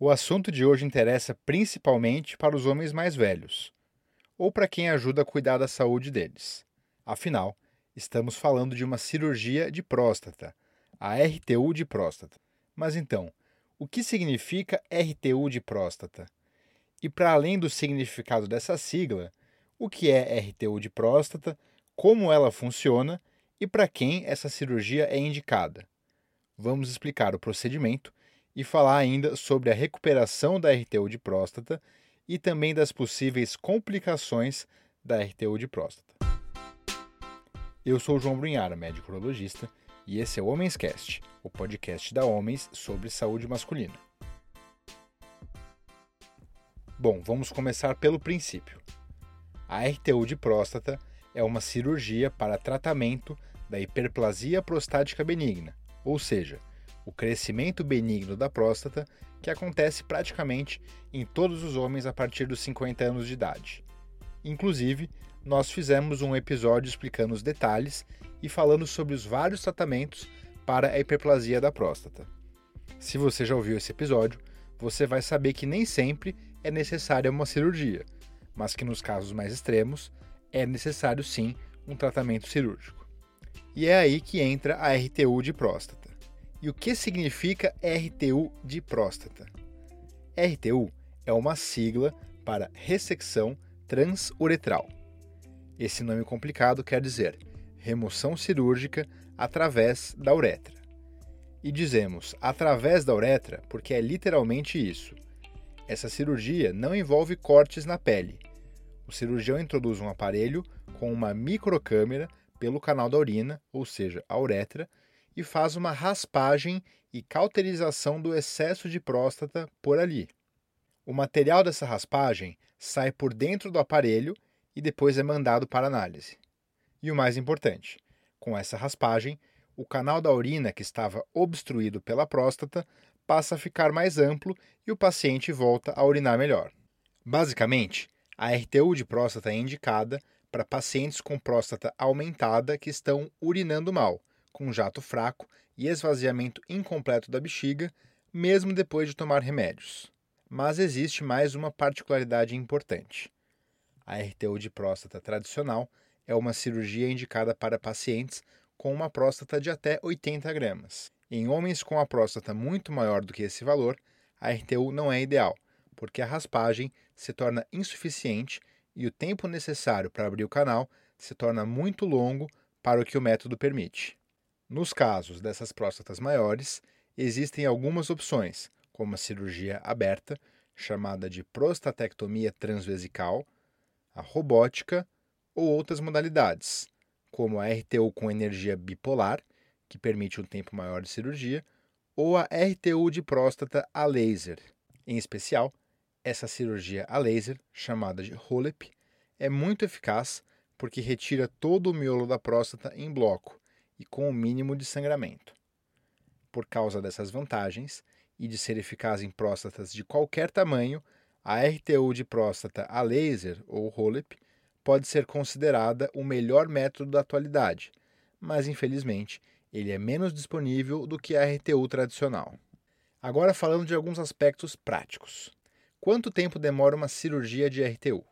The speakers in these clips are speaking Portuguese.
O assunto de hoje interessa principalmente para os homens mais velhos, ou para quem ajuda a cuidar da saúde deles. Afinal, estamos falando de uma cirurgia de próstata, a RTU de próstata. Mas então, o que significa RTU de próstata? E para além do significado dessa sigla, o que é RTU de próstata, como ela funciona e para quem essa cirurgia é indicada? Vamos explicar o procedimento e falar ainda sobre a recuperação da RTU de próstata e também das possíveis complicações da RTU de próstata. Eu sou João Brunhara, médico urologista, e esse é o Homens Cast, o podcast da Homens sobre saúde masculina. Bom, vamos começar pelo princípio. A RTU de próstata é uma cirurgia para tratamento da hiperplasia prostática benigna, ou seja, o crescimento benigno da próstata, que acontece praticamente em todos os homens a partir dos 50 anos de idade. Inclusive, nós fizemos um episódio explicando os detalhes e falando sobre os vários tratamentos para a hiperplasia da próstata. Se você já ouviu esse episódio, você vai saber que nem sempre é necessária uma cirurgia, mas que nos casos mais extremos é necessário sim um tratamento cirúrgico. E é aí que entra a RTU de próstata. E o que significa RTU de próstata? RTU é uma sigla para ressecção transuretral. Esse nome complicado quer dizer remoção cirúrgica através da uretra. E dizemos através da uretra porque é literalmente isso. Essa cirurgia não envolve cortes na pele. O cirurgião introduz um aparelho com uma microcâmera pelo canal da urina, ou seja, a uretra, e faz uma raspagem e cauterização do excesso de próstata por ali. O material dessa raspagem sai por dentro do aparelho e depois é mandado para análise. E o mais importante, com essa raspagem, o canal da urina que estava obstruído pela próstata passa a ficar mais amplo e o paciente volta a urinar melhor. Basicamente, a RTU de próstata é indicada para pacientes com próstata aumentada que estão urinando mal, com jato fraco e esvaziamento incompleto da bexiga, mesmo depois de tomar remédios. Mas existe mais uma particularidade importante. A RTU de próstata tradicional é uma cirurgia indicada para pacientes com uma próstata de até 80 gramas. Em homens com a próstata muito maior do que esse valor, a RTU não é ideal, porque a raspagem se torna insuficiente e o tempo necessário para abrir o canal se torna muito longo para o que o método permite. Nos casos dessas próstatas maiores, existem algumas opções, como a cirurgia aberta, chamada de prostatectomia transvesical, a robótica ou outras modalidades, como a RTU com energia bipolar, que permite um tempo maior de cirurgia, ou a RTU de próstata a laser. Em especial, essa cirurgia a laser, chamada de HOLEP, é muito eficaz porque retira todo o miolo da próstata em bloco e com o mínimo de sangramento. Por causa dessas vantagens e de ser eficaz em próstatas de qualquer tamanho, a RTU de próstata a laser ou HOLEP pode ser considerada o melhor método da atualidade, mas infelizmente ele é menos disponível do que a RTU tradicional. Agora falando de alguns aspectos práticos. Quanto tempo demora uma cirurgia de RTU?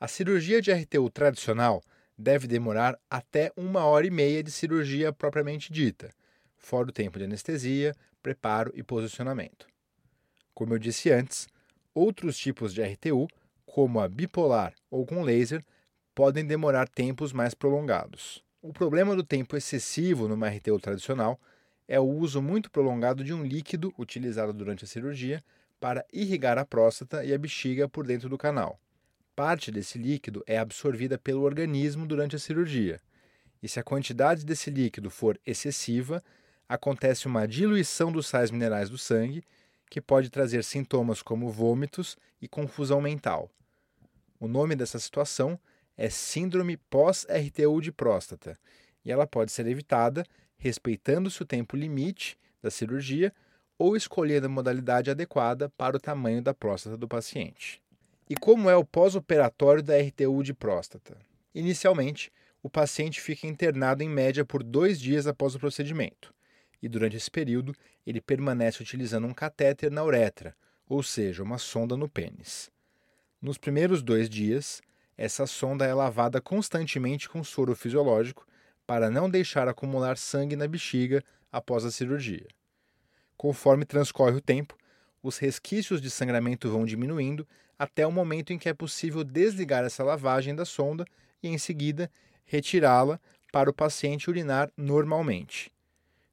A cirurgia de RTU tradicional deve demorar até uma hora e meia de cirurgia propriamente dita, fora o tempo de anestesia, preparo e posicionamento. Como eu disse antes, outros tipos de RTU, como a bipolar ou com laser, podem demorar tempos mais prolongados. O problema do tempo excessivo numa RTU tradicional é o uso muito prolongado de um líquido utilizado durante a cirurgia para irrigar a próstata e a bexiga por dentro do canal parte desse líquido é absorvida pelo organismo durante a cirurgia. E se a quantidade desse líquido for excessiva, acontece uma diluição dos sais minerais do sangue, que pode trazer sintomas como vômitos e confusão mental. O nome dessa situação é Síndrome pós-RTU de próstata, e ela pode ser evitada respeitando-se o tempo limite da cirurgia ou escolhendo a modalidade adequada para o tamanho da próstata do paciente. E como é o pós-operatório da RTU de próstata? Inicialmente, o paciente fica internado em média por dois dias após o procedimento, e durante esse período ele permanece utilizando um catéter na uretra, ou seja, uma sonda no pênis. Nos primeiros dois dias, essa sonda é lavada constantemente com soro fisiológico para não deixar acumular sangue na bexiga após a cirurgia. Conforme transcorre o tempo, os resquícios de sangramento vão diminuindo até o momento em que é possível desligar essa lavagem da sonda e, em seguida, retirá-la para o paciente urinar normalmente.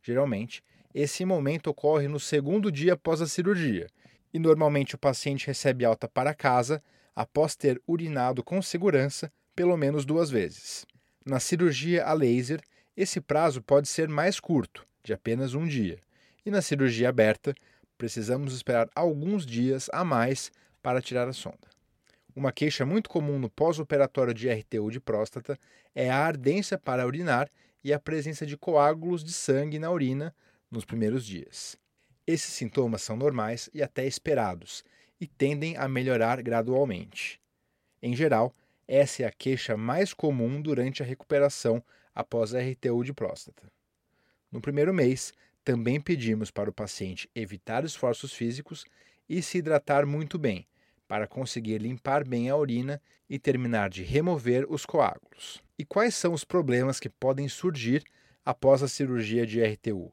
Geralmente, esse momento ocorre no segundo dia após a cirurgia, e normalmente o paciente recebe alta para casa após ter urinado com segurança pelo menos duas vezes. Na cirurgia a laser, esse prazo pode ser mais curto, de apenas um dia, e na cirurgia aberta, precisamos esperar alguns dias a mais para tirar a sonda. Uma queixa muito comum no pós-operatório de RTU de próstata é a ardência para urinar e a presença de coágulos de sangue na urina nos primeiros dias. Esses sintomas são normais e até esperados e tendem a melhorar gradualmente. Em geral, essa é a queixa mais comum durante a recuperação após a RTU de próstata. No primeiro mês, também pedimos para o paciente evitar esforços físicos e se hidratar muito bem, para conseguir limpar bem a urina e terminar de remover os coágulos. E quais são os problemas que podem surgir após a cirurgia de RTU?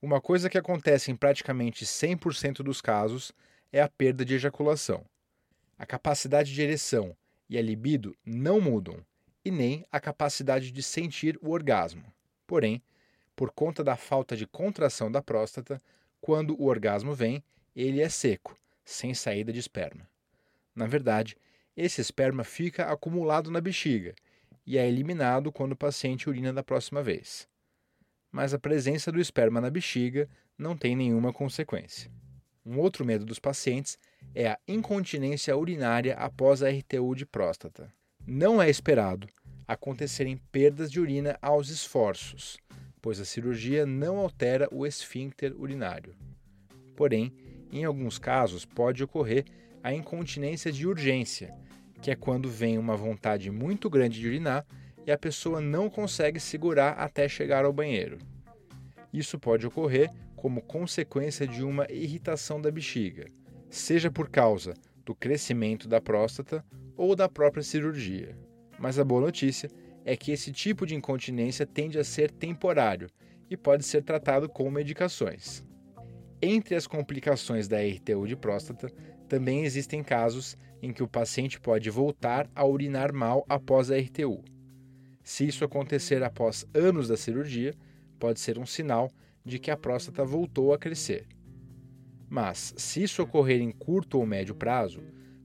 Uma coisa que acontece em praticamente 100% dos casos é a perda de ejaculação. A capacidade de ereção e a libido não mudam, e nem a capacidade de sentir o orgasmo. Porém, por conta da falta de contração da próstata, quando o orgasmo vem, ele é seco, sem saída de esperma. Na verdade, esse esperma fica acumulado na bexiga e é eliminado quando o paciente urina da próxima vez. Mas a presença do esperma na bexiga não tem nenhuma consequência. Um outro medo dos pacientes é a incontinência urinária após a RTU de próstata. Não é esperado acontecerem perdas de urina aos esforços, pois a cirurgia não altera o esfíncter urinário. Porém, em alguns casos pode ocorrer a incontinência de urgência, que é quando vem uma vontade muito grande de urinar e a pessoa não consegue segurar até chegar ao banheiro. Isso pode ocorrer como consequência de uma irritação da bexiga, seja por causa do crescimento da próstata ou da própria cirurgia. Mas a boa notícia é que esse tipo de incontinência tende a ser temporário e pode ser tratado com medicações. Entre as complicações da RTU de próstata, também existem casos em que o paciente pode voltar a urinar mal após a RTU. Se isso acontecer após anos da cirurgia, pode ser um sinal de que a próstata voltou a crescer. Mas, se isso ocorrer em curto ou médio prazo,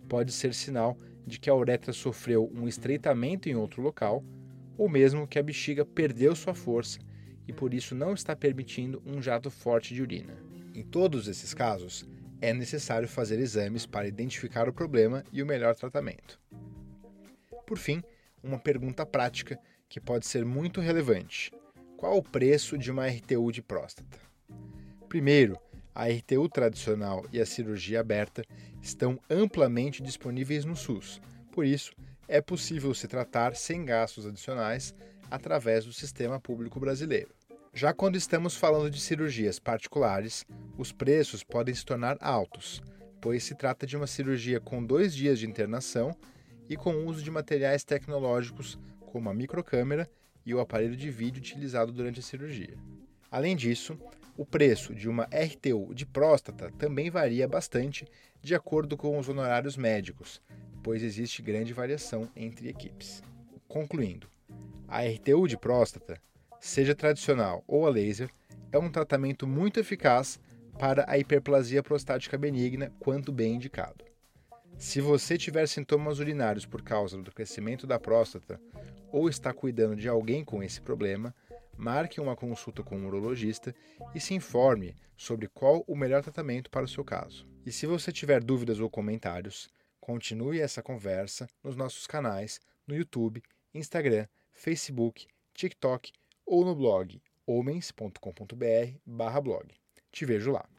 pode ser sinal de que a uretra sofreu um estreitamento em outro local, ou mesmo que a bexiga perdeu sua força e por isso não está permitindo um jato forte de urina. Em todos esses casos, é necessário fazer exames para identificar o problema e o melhor tratamento. Por fim, uma pergunta prática que pode ser muito relevante: qual o preço de uma RTU de próstata? Primeiro, a RTU tradicional e a cirurgia aberta estão amplamente disponíveis no SUS, por isso, é possível se tratar sem gastos adicionais através do sistema público brasileiro. Já quando estamos falando de cirurgias particulares, os preços podem se tornar altos, pois se trata de uma cirurgia com dois dias de internação e com uso de materiais tecnológicos como a microcâmera e o aparelho de vídeo utilizado durante a cirurgia. Além disso, o preço de uma RTU de próstata também varia bastante de acordo com os honorários médicos, pois existe grande variação entre equipes. Concluindo, a RTU de próstata, seja tradicional ou a laser, é um tratamento muito eficaz para a hiperplasia prostática benigna quando bem indicado. Se você tiver sintomas urinários por causa do crescimento da próstata ou está cuidando de alguém com esse problema, marque uma consulta com um urologista e se informe sobre qual o melhor tratamento para o seu caso. E se você tiver dúvidas ou comentários, continue essa conversa nos nossos canais no YouTube, Instagram, Facebook, TikTok ou no blog homens.com.br/blog. Te vejo lá.